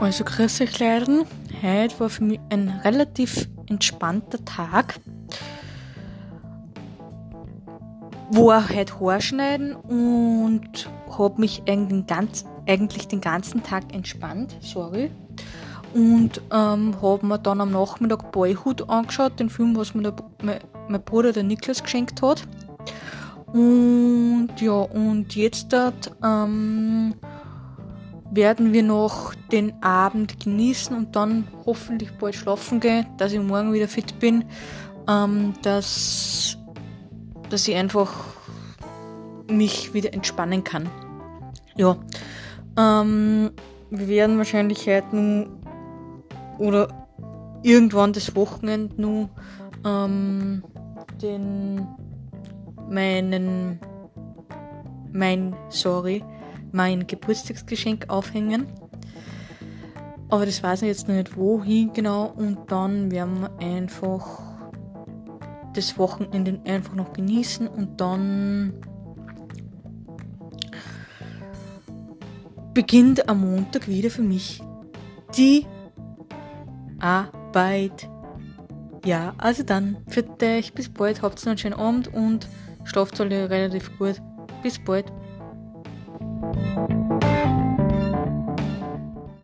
Also grüß euch Leiden. Heute war für mich ein relativ entspannter Tag. War heute Haarschneiden und habe mich eigentlich den, ganzen Tag entspannt. Sorry. Und ähm, habe mir dann am Nachmittag Boyhood angeschaut, den Film, was mir der, mein, mein Bruder, der Niklas, geschenkt hat. Und ja, und jetzt ähm, werden wir noch den Abend genießen und dann hoffentlich bald schlafen gehen, dass ich morgen wieder fit bin, ähm, dass, dass ich einfach mich wieder entspannen kann. Ja, ähm, wir werden wahrscheinlich heute nur oder irgendwann das Wochenende nur ähm, den meinen mein sorry mein Geburtstagsgeschenk aufhängen. Aber das weiß ich jetzt noch nicht wohin genau und dann werden wir einfach das Wochenende einfach noch genießen und dann beginnt am Montag wieder für mich die Arbeit. Ja, also dann, für euch, bis bald, habt einen schönen Abend und schlaft alle relativ gut. Bis bald. Música